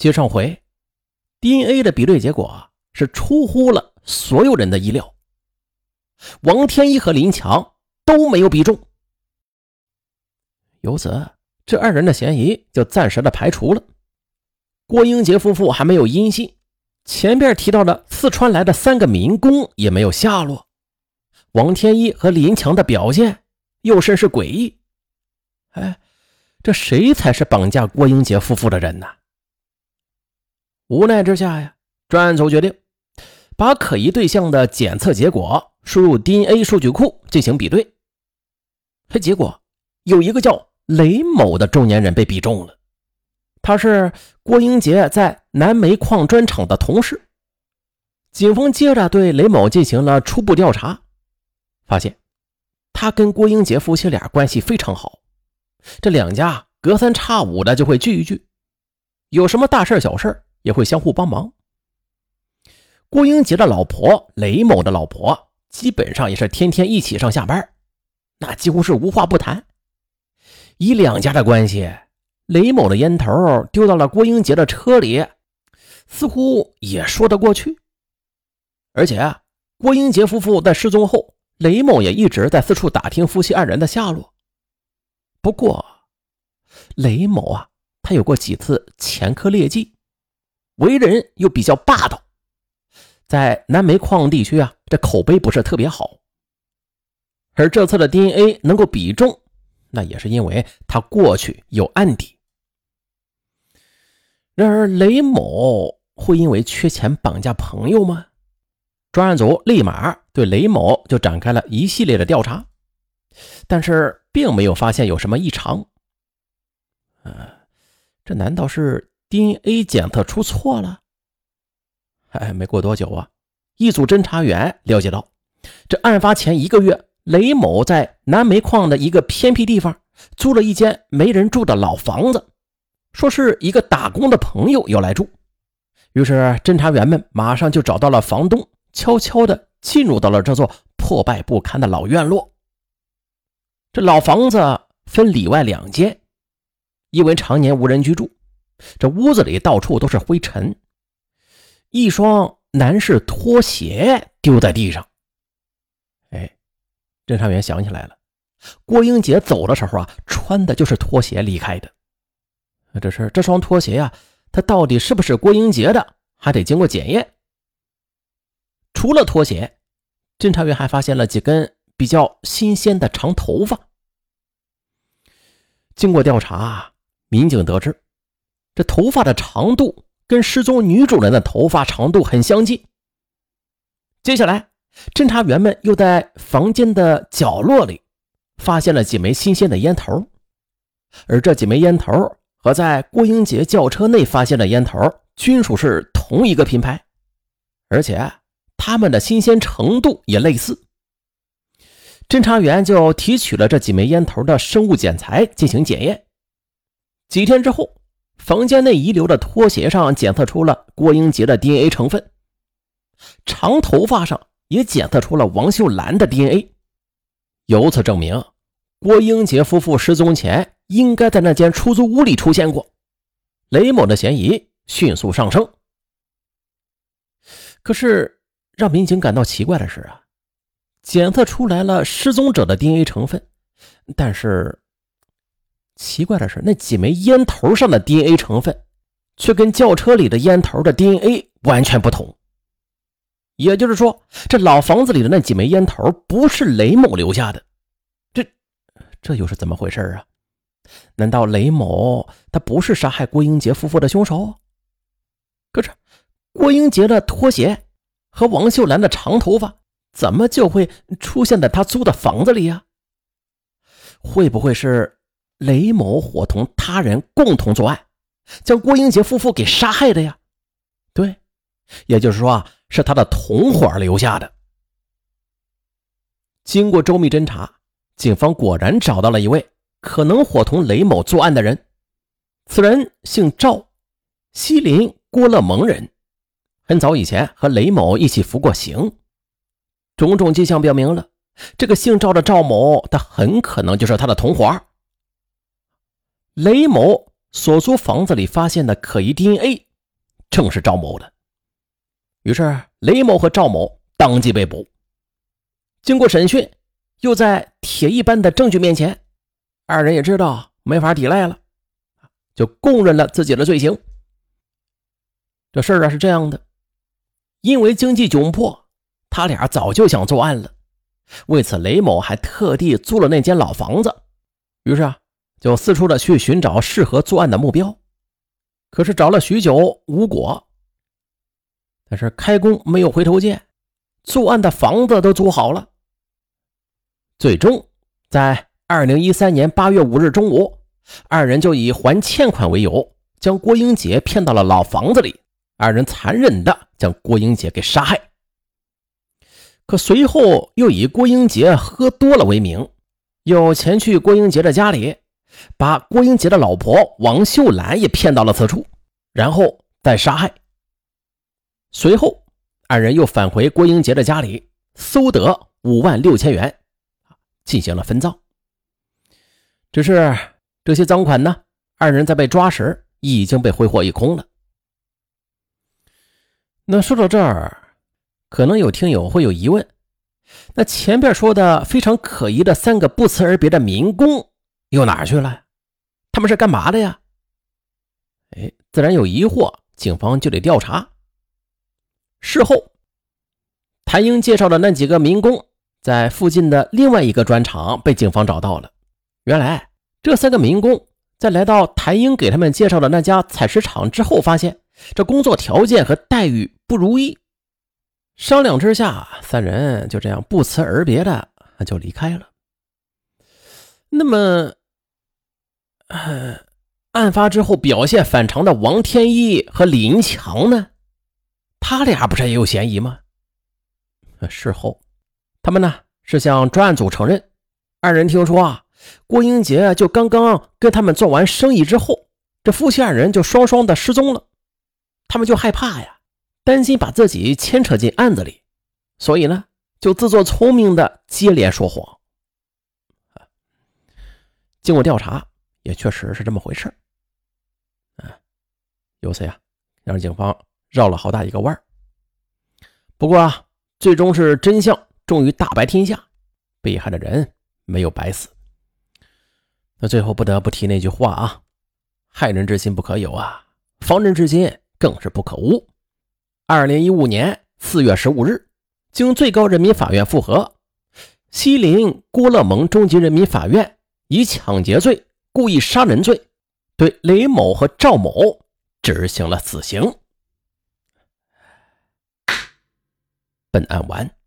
接上回，DNA 的比对结果是出乎了所有人的意料，王天一和林强都没有比中。由此，这二人的嫌疑就暂时的排除了。郭英杰夫妇还没有音信，前边提到的四川来的三个民工也没有下落。王天一和林强的表现又甚是诡异。哎，这谁才是绑架郭英杰夫妇的人呢？无奈之下呀，专案组决定把可疑对象的检测结果输入 DNA 数据库进行比对。结果有一个叫雷某的中年人被比中了，他是郭英杰在南煤矿砖厂的同事。警方接着对雷某进行了初步调查。发现他跟郭英杰夫妻俩关系非常好，这两家隔三差五的就会聚一聚，有什么大事小事也会相互帮忙。郭英杰的老婆雷某的老婆基本上也是天天一起上下班，那几乎是无话不谈。以两家的关系，雷某的烟头丢到了郭英杰的车里，似乎也说得过去。而且啊郭英杰夫妇在失踪后。雷某也一直在四处打听夫妻二人的下落。不过，雷某啊，他有过几次前科劣迹，为人又比较霸道，在南煤矿地区啊，这口碑不是特别好。而这次的 DNA 能够比中，那也是因为他过去有案底。然而，雷某会因为缺钱绑架朋友吗？专案组立马对雷某就展开了一系列的调查，但是并没有发现有什么异常。呃，这难道是 DNA 检测出错了？哎，没过多久啊，一组侦查员了解到，这案发前一个月，雷某在南煤矿的一个偏僻地方租了一间没人住的老房子，说是一个打工的朋友要来住。于是侦查员们马上就找到了房东。悄悄地进入到了这座破败不堪的老院落。这老房子分里外两间，因为常年无人居住，这屋子里到处都是灰尘。一双男士拖鞋丢在地上。哎，侦查员想起来了，郭英杰走的时候啊，穿的就是拖鞋离开的。这是这双拖鞋呀，它到底是不是郭英杰的，还得经过检验。除了拖鞋，侦查员还发现了几根比较新鲜的长头发。经过调查，民警得知，这头发的长度跟失踪女主人的头发长度很相近。接下来，侦查员们又在房间的角落里发现了几枚新鲜的烟头，而这几枚烟头和在郭英杰轿车内发现的烟头均属是同一个品牌，而且。他们的新鲜程度也类似，侦查员就提取了这几枚烟头的生物检材进行检验。几天之后，房间内遗留的拖鞋上检测出了郭英杰的 DNA 成分，长头发上也检测出了王秀兰的 DNA，由此证明郭英杰夫妇失踪前应该在那间出租屋里出现过。雷某的嫌疑迅速上升，可是。让民警感到奇怪的是啊，检测出来了失踪者的 DNA 成分，但是奇怪的是，那几枚烟头上的 DNA 成分却跟轿车里的烟头的 DNA 完全不同。也就是说，这老房子里的那几枚烟头不是雷某留下的，这这又是怎么回事啊？难道雷某他不是杀害郭英杰夫妇的凶手？可是郭英杰的拖鞋。和王秀兰的长头发怎么就会出现在他租的房子里呀？会不会是雷某伙同他人共同作案，将郭英杰夫妇给杀害的呀？对，也就是说，是他的同伙留下的。经过周密侦查，警方果然找到了一位可能伙同雷某作案的人，此人姓赵，西林郭勒盟人。很早以前和雷某一起服过刑，种种迹象表明了，这个姓赵的赵某，他很可能就是他的同伙。雷某所租房子里发现的可疑 DNA 正是赵某的。于是雷某和赵某当即被捕。经过审讯，又在铁一般的证据面前，二人也知道没法抵赖了，就供认了自己的罪行。这事儿啊是这样的，因为经济窘迫，他俩早就想作案了。为此，雷某还特地租了那间老房子，于是啊，就四处的去寻找适合作案的目标。可是找了许久无果。但是开工没有回头箭，作案的房子都租好了。最终，在二零一三年八月五日中午，二人就以还欠款为由，将郭英杰骗到了老房子里。二人残忍的将郭英杰给杀害。可随后又以郭英杰喝多了为名，又前去郭英杰的家里，把郭英杰的老婆王秀兰也骗到了此处，然后再杀害。随后，二人又返回郭英杰的家里，搜得五万六千元，进行了分赃。只是这些赃款呢，二人在被抓时已经被挥霍一空了。那说到这儿。可能有听友会有疑问，那前边说的非常可疑的三个不辞而别的民工又哪去了？他们是干嘛的呀？哎，自然有疑惑，警方就得调查。事后，谭英介绍的那几个民工在附近的另外一个砖厂被警方找到了。原来，这三个民工在来到谭英给他们介绍的那家采石场之后，发现这工作条件和待遇不如意。商量之下，三人就这样不辞而别的就离开了。那么，案发之后表现反常的王天一和李银强呢？他俩不是也有嫌疑吗？事后，他们呢是向专案组承认，二人听说啊，郭英杰就刚刚跟他们做完生意之后，这夫妻二人就双双的失踪了，他们就害怕呀。担心把自己牵扯进案子里，所以呢，就自作聪明的接连说谎。经过调查，也确实是这么回事啊，由此呀，让警方绕了好大一个弯不过啊，最终是真相终于大白天下，被害的人没有白死。那最后不得不提那句话啊：害人之心不可有啊，防人之心更是不可无。二零一五年四月十五日，经最高人民法院复核，西陵郭勒盟中级人民法院以抢劫罪、故意杀人罪对雷某和赵某执行了死刑。本案完。